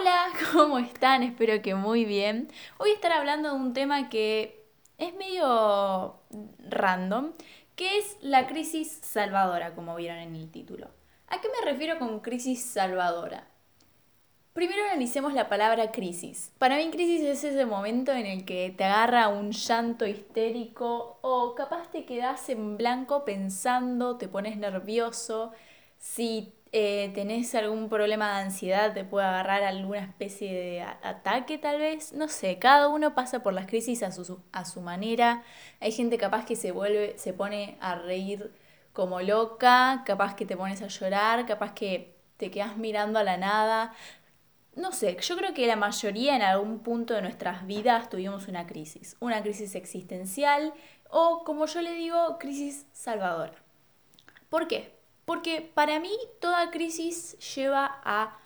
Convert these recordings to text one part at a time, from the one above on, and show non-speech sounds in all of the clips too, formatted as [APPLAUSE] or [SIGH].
Hola, [LAUGHS] ¿cómo están? Espero que muy bien. Voy a estar hablando de un tema que es medio random, que es la crisis salvadora, como vieron en el título. ¿A qué me refiero con crisis salvadora? Primero analicemos la palabra crisis. Para mí crisis es ese momento en el que te agarra un llanto histérico o capaz te quedas en blanco pensando, te pones nervioso, si eh, tenés algún problema de ansiedad, te puede agarrar alguna especie de ataque tal vez, no sé, cada uno pasa por las crisis a su, a su manera, hay gente capaz que se vuelve, se pone a reír como loca, capaz que te pones a llorar, capaz que te quedas mirando a la nada, no sé, yo creo que la mayoría en algún punto de nuestras vidas tuvimos una crisis, una crisis existencial o como yo le digo, crisis salvadora. ¿Por qué? Porque para mí toda crisis lleva a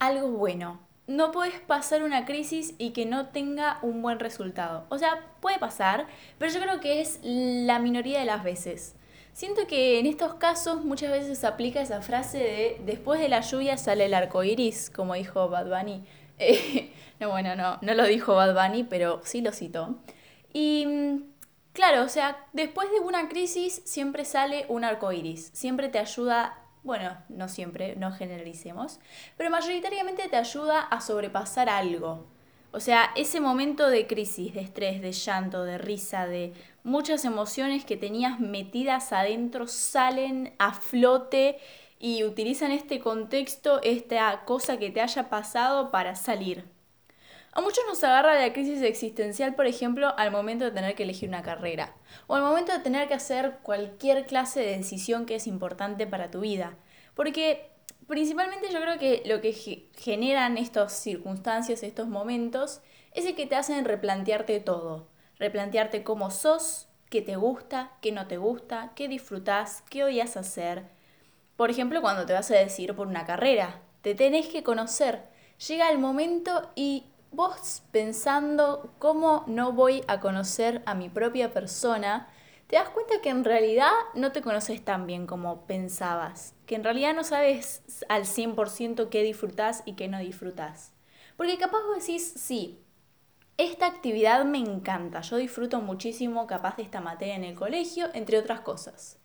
algo bueno. No puedes pasar una crisis y que no tenga un buen resultado. O sea, puede pasar, pero yo creo que es la minoría de las veces. Siento que en estos casos muchas veces se aplica esa frase de después de la lluvia sale el arco iris, como dijo Bad Bunny. [LAUGHS] no, bueno, no, no lo dijo Bad Bunny, pero sí lo citó. Y mm, Claro, o sea, después de una crisis siempre sale un arco iris. Siempre te ayuda, bueno, no siempre, no generalicemos, pero mayoritariamente te ayuda a sobrepasar algo. O sea, ese momento de crisis, de estrés, de llanto, de risa, de muchas emociones que tenías metidas adentro salen a flote y utilizan este contexto, esta cosa que te haya pasado para salir. A muchos nos agarra la crisis existencial, por ejemplo, al momento de tener que elegir una carrera, o al momento de tener que hacer cualquier clase de decisión que es importante para tu vida. Porque principalmente yo creo que lo que generan estas circunstancias, estos momentos, es el que te hacen replantearte todo. Replantearte cómo sos, qué te gusta, qué no te gusta, qué disfrutás, qué odias hacer. Por ejemplo, cuando te vas a decidir por una carrera, te tenés que conocer. Llega el momento y vos pensando cómo no voy a conocer a mi propia persona, te das cuenta que en realidad no te conoces tan bien como pensabas, que en realidad no sabes al 100% qué disfrutás y qué no disfrutás. Porque capaz vos decís, sí, esta actividad me encanta, yo disfruto muchísimo capaz de esta materia en el colegio, entre otras cosas.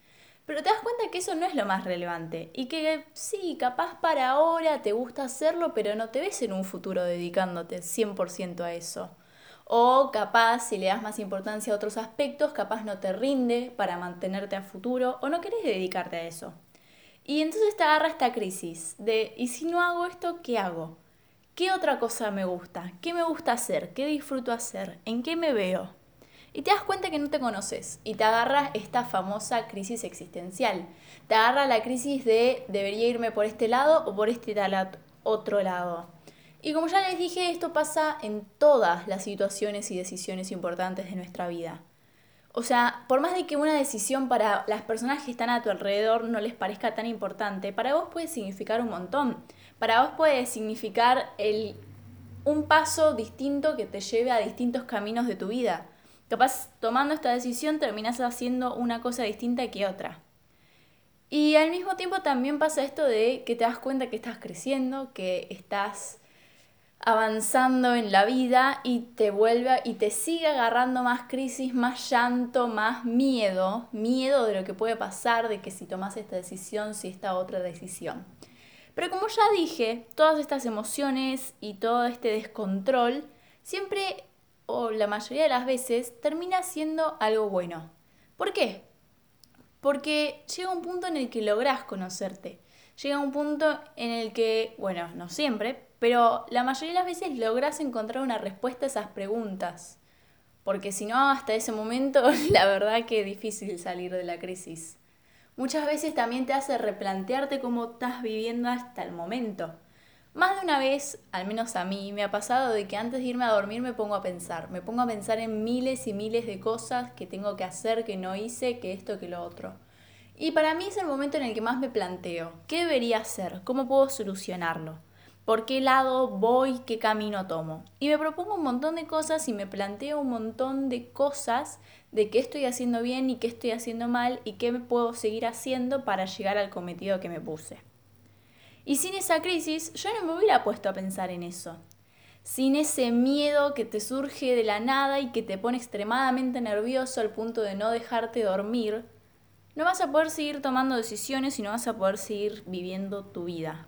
Pero te das cuenta que eso no es lo más relevante y que sí, capaz para ahora te gusta hacerlo, pero no te ves en un futuro dedicándote 100% a eso. O capaz, si le das más importancia a otros aspectos, capaz no te rinde para mantenerte a futuro o no querés dedicarte a eso. Y entonces te agarra esta crisis de, ¿y si no hago esto, qué hago? ¿Qué otra cosa me gusta? ¿Qué me gusta hacer? ¿Qué disfruto hacer? ¿En qué me veo? Y te das cuenta que no te conoces y te agarra esta famosa crisis existencial. Te agarra la crisis de debería irme por este lado o por este otro lado. Y como ya les dije, esto pasa en todas las situaciones y decisiones importantes de nuestra vida. O sea, por más de que una decisión para las personas que están a tu alrededor no les parezca tan importante, para vos puede significar un montón. Para vos puede significar el, un paso distinto que te lleve a distintos caminos de tu vida. Capaz tomando esta decisión terminas haciendo una cosa distinta que otra. Y al mismo tiempo también pasa esto de que te das cuenta que estás creciendo, que estás avanzando en la vida y te vuelve y te sigue agarrando más crisis, más llanto, más miedo, miedo de lo que puede pasar, de que si tomas esta decisión, si esta otra decisión. Pero como ya dije, todas estas emociones y todo este descontrol siempre o la mayoría de las veces termina siendo algo bueno. ¿Por qué? Porque llega un punto en el que logras conocerte. Llega un punto en el que, bueno, no siempre, pero la mayoría de las veces logras encontrar una respuesta a esas preguntas. Porque si no, hasta ese momento, [LAUGHS] la verdad que es difícil salir de la crisis. Muchas veces también te hace replantearte cómo estás viviendo hasta el momento. Más de una vez, al menos a mí, me ha pasado de que antes de irme a dormir me pongo a pensar, me pongo a pensar en miles y miles de cosas que tengo que hacer, que no hice, que esto, que lo otro. Y para mí es el momento en el que más me planteo, ¿qué debería hacer? ¿Cómo puedo solucionarlo? ¿Por qué lado voy? ¿Qué camino tomo? Y me propongo un montón de cosas y me planteo un montón de cosas de qué estoy haciendo bien y qué estoy haciendo mal y qué puedo seguir haciendo para llegar al cometido que me puse. Y sin esa crisis yo no me hubiera puesto a pensar en eso. Sin ese miedo que te surge de la nada y que te pone extremadamente nervioso al punto de no dejarte dormir, no vas a poder seguir tomando decisiones y no vas a poder seguir viviendo tu vida.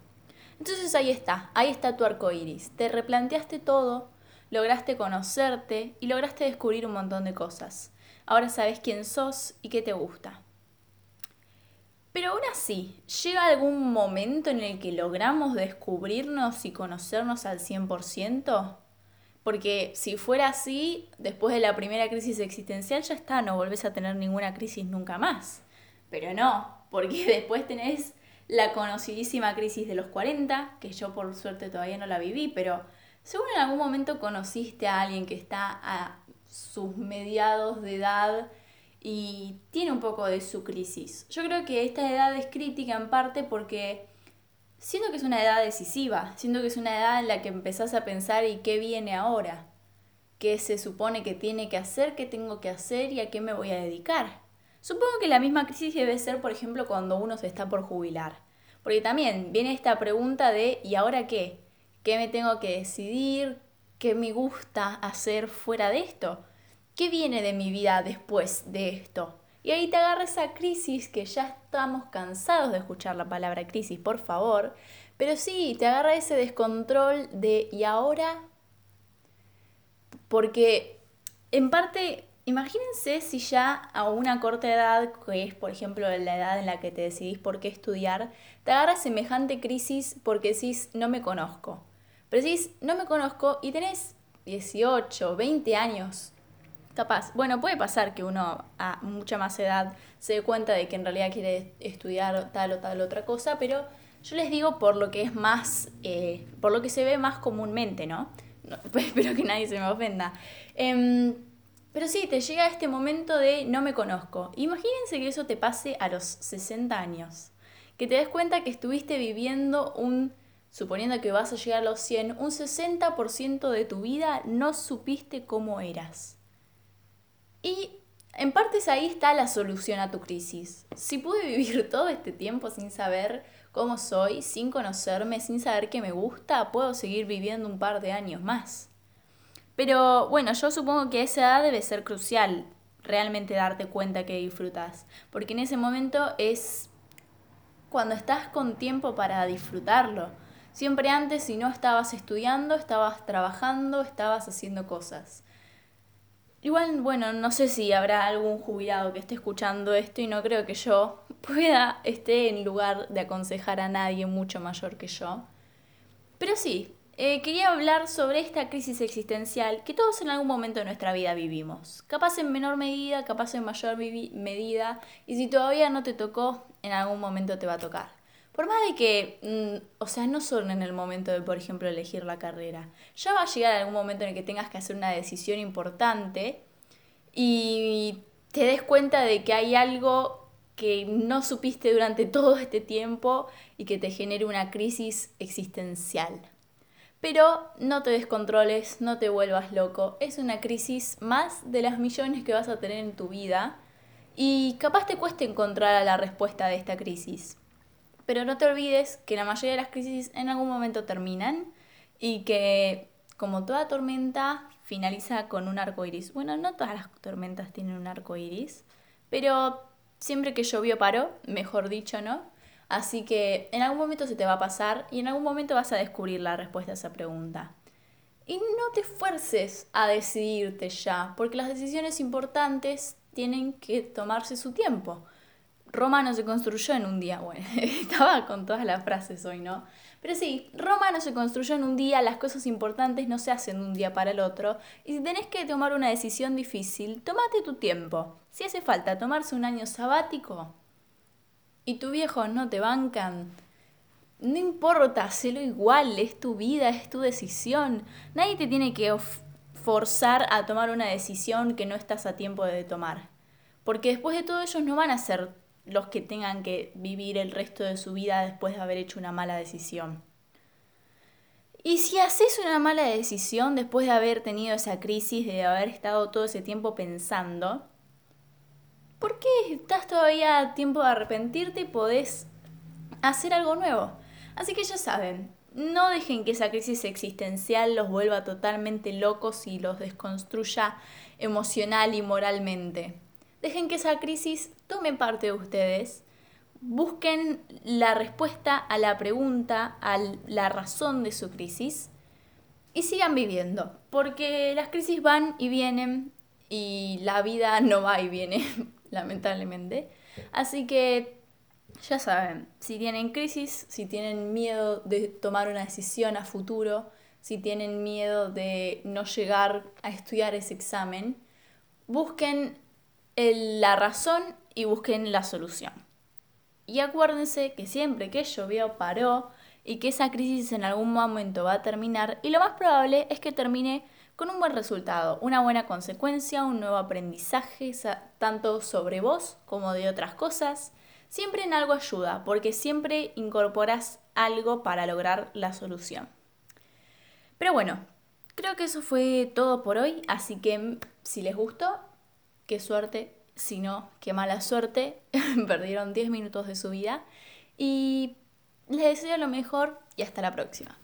Entonces ahí está, ahí está tu arco iris. Te replanteaste todo, lograste conocerte y lograste descubrir un montón de cosas. Ahora sabes quién sos y qué te gusta. Pero aún así, ¿llega algún momento en el que logramos descubrirnos y conocernos al 100%? Porque si fuera así, después de la primera crisis existencial ya está, no volvés a tener ninguna crisis nunca más. Pero no, porque [LAUGHS] después tenés la conocidísima crisis de los 40, que yo por suerte todavía no la viví, pero seguro en algún momento conociste a alguien que está a sus mediados de edad y tiene un poco de su crisis. Yo creo que esta edad es crítica en parte porque siento que es una edad decisiva, siento que es una edad en la que empezás a pensar y qué viene ahora, qué se supone que tiene que hacer, qué tengo que hacer y a qué me voy a dedicar. Supongo que la misma crisis debe ser, por ejemplo, cuando uno se está por jubilar. Porque también viene esta pregunta de ¿y ahora qué? ¿Qué me tengo que decidir? ¿Qué me gusta hacer fuera de esto? ¿Qué viene de mi vida después de esto? Y ahí te agarra esa crisis que ya estamos cansados de escuchar la palabra crisis, por favor. Pero sí, te agarra ese descontrol de ¿y ahora? Porque en parte Imagínense si ya a una corta edad, que es por ejemplo la edad en la que te decidís por qué estudiar, te agarra semejante crisis porque decís no me conozco. Pero decís no me conozco y tenés 18, 20 años. Capaz, bueno, puede pasar que uno a mucha más edad se dé cuenta de que en realidad quiere estudiar tal o tal otra cosa, pero yo les digo por lo que es más, eh, por lo que se ve más comúnmente, ¿no? [LAUGHS] espero que nadie se me ofenda. Eh, pero sí, te llega este momento de no me conozco. Imagínense que eso te pase a los 60 años. Que te des cuenta que estuviste viviendo un, suponiendo que vas a llegar a los 100, un 60% de tu vida no supiste cómo eras. Y en partes ahí está la solución a tu crisis. Si pude vivir [LAUGHS] todo este tiempo sin saber cómo soy, sin conocerme, sin saber qué me gusta, puedo seguir viviendo un par de años más. Pero bueno, yo supongo que esa edad debe ser crucial, realmente darte cuenta que disfrutas, porque en ese momento es cuando estás con tiempo para disfrutarlo. Siempre antes, si no estabas estudiando, estabas trabajando, estabas haciendo cosas. Igual, bueno, no sé si habrá algún jubilado que esté escuchando esto y no creo que yo [LAUGHS] pueda, esté en lugar de aconsejar a nadie mucho mayor que yo. Pero sí, eh, quería hablar sobre esta crisis existencial que todos en algún momento de nuestra vida vivimos. Capaz en menor medida, capaz en mayor medida, y si todavía no te tocó, en algún momento te va a tocar. Por más de que, mm, o sea, no solo en el momento de, por ejemplo, elegir la carrera, ya va a llegar algún momento en el que tengas que hacer una decisión importante y te des cuenta de que hay algo que no supiste durante todo este tiempo y que te genere una crisis existencial. Pero no te descontroles, no te vuelvas loco. Es una crisis más de las millones que vas a tener en tu vida y capaz te cueste encontrar la respuesta de esta crisis. Pero no te olvides que la mayoría de las crisis en algún momento terminan y que, como toda tormenta, finaliza con un arco iris. Bueno, no todas las tormentas tienen un arco iris, pero siempre que llovió paró, mejor dicho, ¿no? Así que en algún momento se te va a pasar y en algún momento vas a descubrir la respuesta a esa pregunta. Y no te fuerces a decidirte ya, porque las decisiones importantes tienen que tomarse su tiempo. Roma no se construyó en un día, bueno, [LAUGHS] estaba con todas las frases hoy, ¿no? Pero sí, Roma no se construyó en un día, las cosas importantes no se hacen de un día para el otro, y si tenés que tomar una decisión difícil, tómate tu tiempo. Si hace falta tomarse un año sabático, y tu viejo no te bancan, no importa, hacelo igual, es tu vida, es tu decisión. Nadie te tiene que forzar a tomar una decisión que no estás a tiempo de tomar. Porque después de todo ellos no van a ser los que tengan que vivir el resto de su vida después de haber hecho una mala decisión. Y si haces una mala decisión después de haber tenido esa crisis, de haber estado todo ese tiempo pensando, ¿por qué estás todavía a tiempo de arrepentirte y podés hacer algo nuevo? Así que ya saben, no dejen que esa crisis existencial los vuelva totalmente locos y los desconstruya emocional y moralmente. Dejen que esa crisis tome parte de ustedes. Busquen la respuesta a la pregunta, a la razón de su crisis y sigan viviendo, porque las crisis van y vienen y la vida [LAUGHS] no va y viene, [LAUGHS] lamentablemente. Así que ya saben, si tienen crisis, si tienen miedo de tomar una decisión a futuro, si tienen miedo de no llegar a estudiar ese examen, busquen la razón y busquen la solución. Y acuérdense que siempre que llovió paró y que esa crisis en algún momento va a terminar y lo más probable es que termine con un buen resultado, una buena consecuencia, un nuevo aprendizaje, tanto sobre vos como de otras cosas. Siempre en algo ayuda, porque siempre incorporas algo para lograr la solución. Pero bueno, creo que eso fue todo por hoy, así que si les gustó, qué suerte, si no, qué mala suerte, [LAUGHS] perdieron 10 minutos de su vida y les deseo lo mejor y hasta la próxima.